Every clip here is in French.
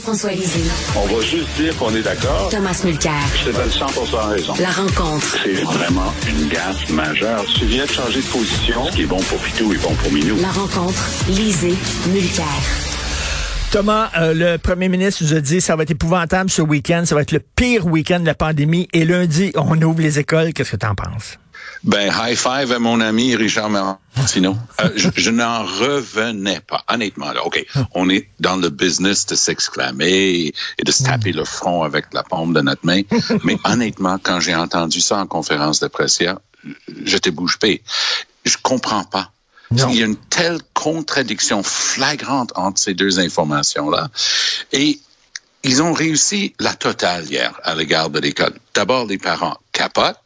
Jean-François Lisée, On va juste dire qu'on est d'accord. Thomas Mulcair, Je te donne 100 raison. La rencontre. C'est vraiment une gaffe majeure. Tu viens de changer de position. Ce qui est bon pour Pitou est bon pour Minou. La rencontre. Lisée, Mulcair. Thomas, euh, le premier ministre nous a dit ça va être épouvantable ce week-end, ça va être le pire week-end de la pandémie. Et lundi, on ouvre les écoles. Qu'est-ce que tu en penses? Ben, high five à mon ami Richard Martineau. Euh, je je n'en revenais pas, honnêtement. Là. OK, on est dans le business de s'exclamer et de se taper le front avec la paume de notre main. Mais honnêtement, quand j'ai entendu ça en conférence de presse hier, j'étais bouche bée. Je comprends pas. Non. Il y a une telle contradiction flagrante entre ces deux informations-là. Et ils ont réussi la totale hier à l'égard de l'école. D'abord, les parents capotent.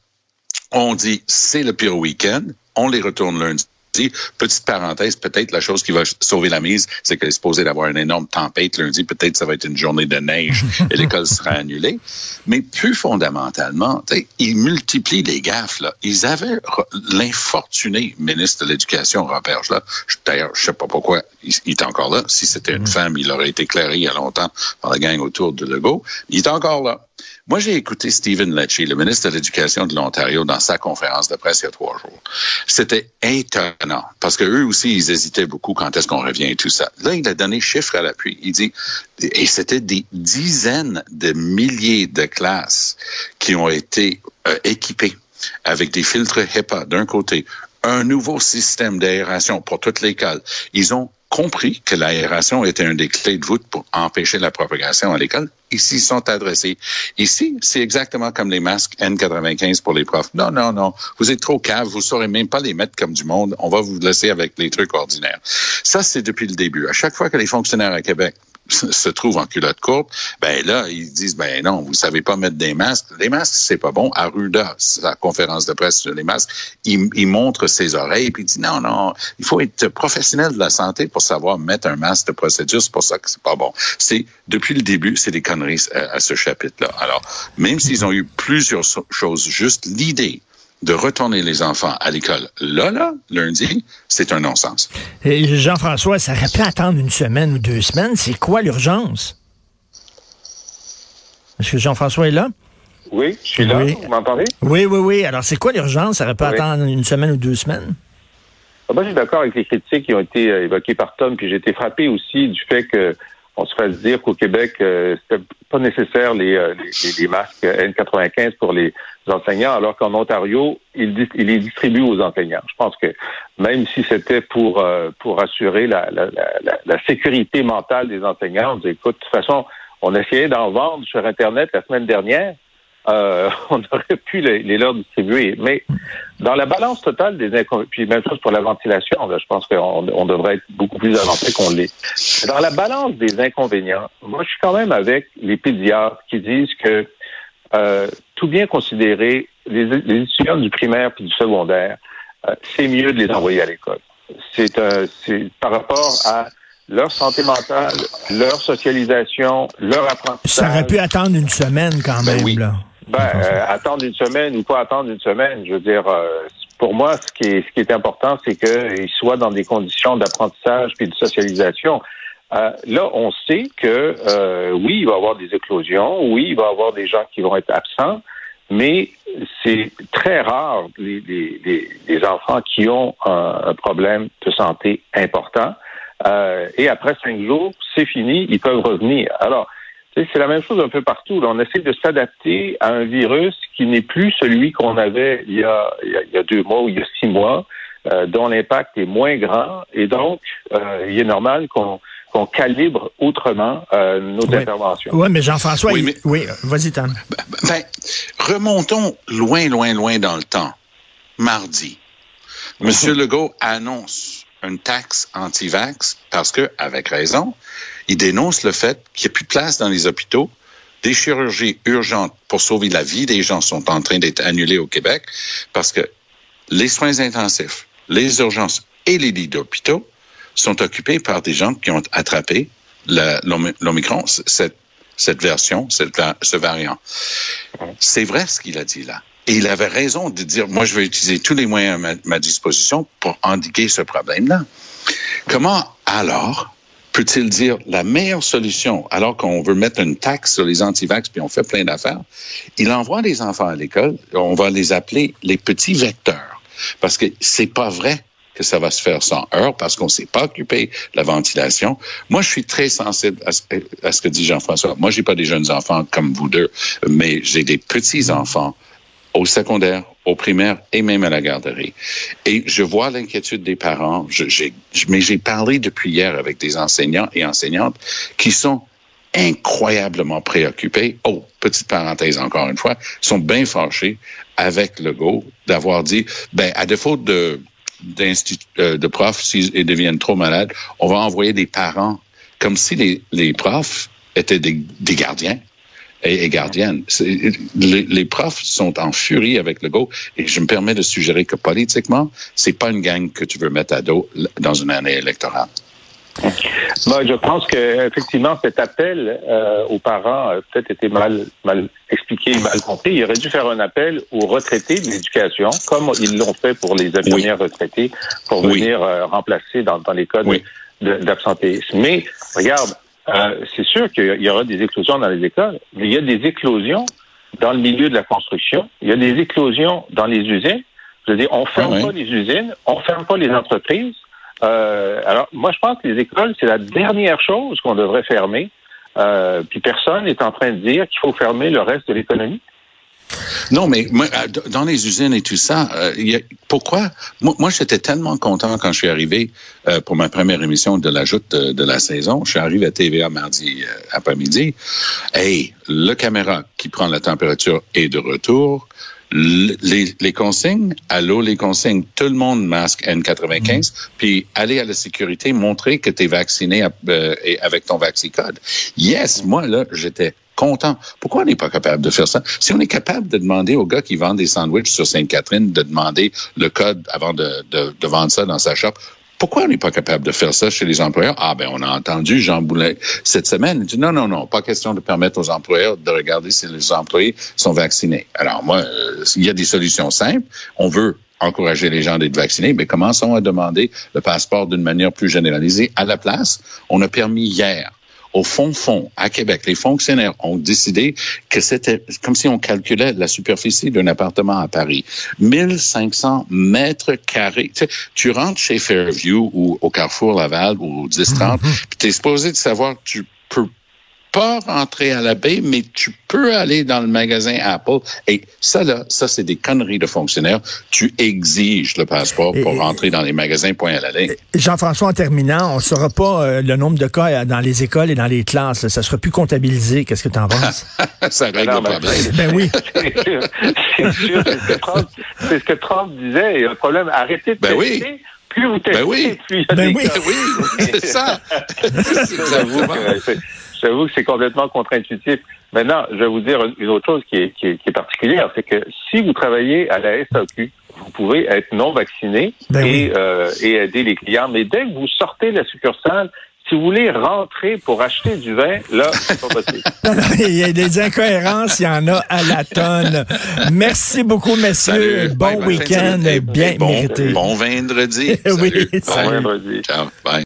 On dit, c'est le pire week-end. On les retourne lundi. Petite parenthèse, peut-être la chose qui va sauver la mise, c'est qu'elle est supposée d'avoir une énorme tempête lundi. Peut-être ça va être une journée de neige et l'école sera annulée. Mais plus fondamentalement, ils multiplient les gaffes. Là. Ils avaient l'infortuné ministre de l'Éducation, Robert là. D'ailleurs, je sais pas pourquoi il, il est encore là. Si c'était une femme, il aurait été éclairé il y a longtemps par la gang autour de Legault. Il est encore là. Moi, j'ai écouté Stephen Lecce, le ministre de l'Éducation de l'Ontario, dans sa conférence de presse il y a trois jours. C'était étonnant, parce que eux aussi, ils hésitaient beaucoup quand est-ce qu'on revient et tout ça. Là, il a donné chiffre à l'appui. Il dit, et c'était des dizaines de milliers de classes qui ont été euh, équipées avec des filtres HEPA d'un côté, un nouveau système d'aération pour toute l'école. Ils ont compris que l'aération était un des clés de voûte pour empêcher la propagation à l'école. Ici, ils sont adressés. Ici, c'est exactement comme les masques N95 pour les profs. Non, non, non. Vous êtes trop cave. Vous saurez même pas les mettre comme du monde. On va vous laisser avec les trucs ordinaires. Ça, c'est depuis le début. À chaque fois que les fonctionnaires à Québec se trouvent en culotte courte, ben là, ils disent, ben non, vous savez pas mettre des masques. Les masques, c'est pas bon. Arruda, sa conférence de presse sur les masques, il, il montre ses oreilles, puis il dit, non, non, il faut être professionnel de la santé pour savoir mettre un masque de procédure. C'est pour ça que c'est pas bon. C'est, depuis le début, c'est des conneries à, à ce chapitre-là. Alors, même s'ils ont eu plusieurs choses, juste l'idée de retourner les enfants à l'école là, là, lundi, c'est un non-sens. Et Jean-François, ça aurait pu attendre une semaine ou deux semaines. C'est quoi l'urgence? Est-ce que Jean-François est là? Oui, je suis là. Oui. Vous m'entendez? Oui, oui, oui. Alors, c'est quoi l'urgence? Ça aurait pu Oui. attendre une semaine ou deux semaines? Ah, Moi, je suis d'accord avec les critiques qui ont été euh, évoquées par Tom, puis j'ai été frappé aussi du fait que on se fasse dire qu'au Québec, euh, c'était pas nécessaire les, euh, les masques N95 pour les enseignants, alors qu'en Ontario, dis- ils les distribuent aux enseignants. Je pense que même si c'était pour euh, pour assurer la, la, la, la- sécurité mentale des enseignants, on dit, écoute, de toute façon, on essayait d'en vendre sur Internet la semaine dernière. Euh, on aurait pu les, les leur distribuer. Mais dans la balance totale des inconvénients, puis même chose pour la ventilation, là, je pense qu'on on devrait être beaucoup plus avancé qu'on l'est. Dans la balance des inconvénients, moi, je suis quand même avec les pédiatres qui disent que euh, tout bien considéré, les, les étudiants du primaire puis du secondaire, euh, c'est mieux de les envoyer à l'école. C'est euh, par rapport à leur santé mentale, leur socialisation, leur apprentissage. Ça aurait pu attendre une semaine quand Ben même, oui. là. Ben, euh, attendre une semaine ou pas attendre une semaine, je veux dire, euh, pour moi, ce qui est, ce qui est important, c'est qu'ils soient dans des conditions d'apprentissage puis de socialisation. Euh, là, on sait que euh, oui, il va y avoir des éclosions, oui, il va y avoir des gens qui vont être absents, mais c'est très rare les, les, les, enfants qui ont un, problème de santé important. Euh, et après cinq jours, c'est fini, ils peuvent revenir. Alors, c'est la même chose un peu partout. on essaie de s'adapter à un virus qui n'est plus celui qu'on avait il y, a, deux mois ou il y a six mois, dont l'impact est moins grand. Et donc, il est normal qu'on qu'on calibre autrement euh, nos interventions. Oui, mais Jean-François, oui, oui vas-y, Tam. Ben, ben, remontons loin, loin, loin dans le temps. Mardi, M. Legault annonce une taxe anti-vax parce que, avec raison, il dénonce le fait qu'il n'y a plus de place dans les hôpitaux. Des chirurgies urgentes pour sauver la vie des gens sont en train d'être annulées au Québec parce que les soins intensifs, les urgences et les lits d'hôpitaux sont occupés par des gens qui ont attrapé l'Omicron, cette, version, cette, ce variant. C'est vrai ce qu'il a dit là. Et il avait raison de dire, moi, je vais utiliser tous les moyens à ma, disposition pour endiguer ce problème-là. Comment alors peut-il dire la meilleure solution, alors qu'on veut mettre une taxe sur les antivax puis on fait plein d'affaires, il envoie les enfants à l'école, on va les appeler les petits vecteurs. Parce que c'est pas vrai que ça va se faire sans heure parce qu'on s'est pas occupé de la ventilation. Moi, je suis très sensible à ce, que dit Jean-François. Moi, j'ai pas des jeunes enfants comme vous deux, mais j'ai des petits enfants au secondaire, au primaire et même à la garderie. Et je vois l'inquiétude des parents, mais j'ai parlé depuis hier avec des enseignants et enseignantes qui sont incroyablement préoccupés. Oh, petite parenthèse encore une fois, sont bien fâchés avec le go d'avoir dit, ben, à défaut de de profs, s'ils deviennent trop malades, on va envoyer des parents comme si les, les profs étaient des, des gardiens et, gardiennes. Les, les, profs sont en furie avec le go et je me permets de suggérer que politiquement, c'est pas une gang que tu veux mettre à dos dans une année électorale. Moi, je pense que effectivement cet appel euh, aux parents a peut-être été mal mal expliqué, mal compris. Il aurait dû faire un appel aux retraités de l'éducation, comme ils l'ont fait pour les infirmières retraités, pour venir euh, remplacer dans, dans les codes d'absentéisme. Mais regarde, euh, c'est sûr qu'il y aura des éclosions dans les écoles, mais il y a des éclosions dans le milieu de la construction. Il y a des éclosions dans les usines. Je veux dire, on ferme ah pas les usines, on ferme pas les entreprises. Euh, alors, moi, je pense que les écoles, c'est la dernière chose qu'on devrait fermer. Euh, puis personne n'est en train de dire qu'il faut fermer le reste de l'économie. Non, mais euh, dans les usines et tout ça, pourquoi? Moi, j'étais tellement content quand je suis arrivé pour ma première émission de la joute de, la saison. Je suis arrivé à TVA mardi après-midi. Hey, le caméra qui prend la température est de retour les, les, consignes, allô les consignes, tout le monde masque N95, mm. puis aller à la sécurité, montrer que tu es vacciné euh, avec ton vaccicode. Yes, moi là, j'étais content. Pourquoi on n'est pas capable de faire ça? Si on est capable de demander aux gars qui vendent des sandwichs sur Sainte-Catherine de demander le code avant de, de, de vendre ça dans sa shop, pourquoi on n'est pas capable de faire ça chez les employeurs? Ah, ben, on a entendu Jean Boulet cette semaine. Non, non, non, pas question de permettre aux employeurs de regarder si les employés sont vaccinés. Alors, moi, euh, il y a des solutions simples. On veut encourager les gens d'être vaccinés, mais commençons à demander le passeport d'une manière plus généralisée. À la place, on a permis hier au fond-fond, à Québec, les fonctionnaires ont décidé que c'était comme si on calculait la superficie d'un appartement à Paris. 1500 mètres carrés. Tu, sais, tu rentres chez Fairview ou au Carrefour Laval ou au 1030, puis tu es supposé de savoir que tu peux pas rentrer à la baie, mais tu peux aller dans le magasin Apple. Et ça, là, ça, c'est des conneries de fonctionnaires. Tu exiges le passeport pour rentrer dans les magasins, point à la ligne. Jean-François, en terminant, on ne saura pas euh, le nombre de cas dans les écoles et dans les classes. Ça sera plus comptabilisé. Qu'est-ce que tu en penses? ça règle le problème. Ben oui. c'est sûr. C'est ce, que Trump disait. Il y a un problème. Arrêtez de ben oui. Plus vous testez, ben oui. plus il y a ben des oui. cas. oui, c'est ça. J'avoue que c'est complètement contre-intuitif. Maintenant, je vais vous dire une autre chose qui est, qui est, particulière, c'est que si vous travaillez à la SAQ, vous pouvez être non vacciné ben et, euh, et aider les clients. Mais dès que vous sortez de la succursale, si vous voulez rentrer pour acheter du vin, là, c'est pas possible. il y a des incohérences, il y en a à la tonne. Merci beaucoup, messieurs. Bon week-end, bien bon, mérité. Bon vendredi. oui, Bon vendredi. Ciao. Bye.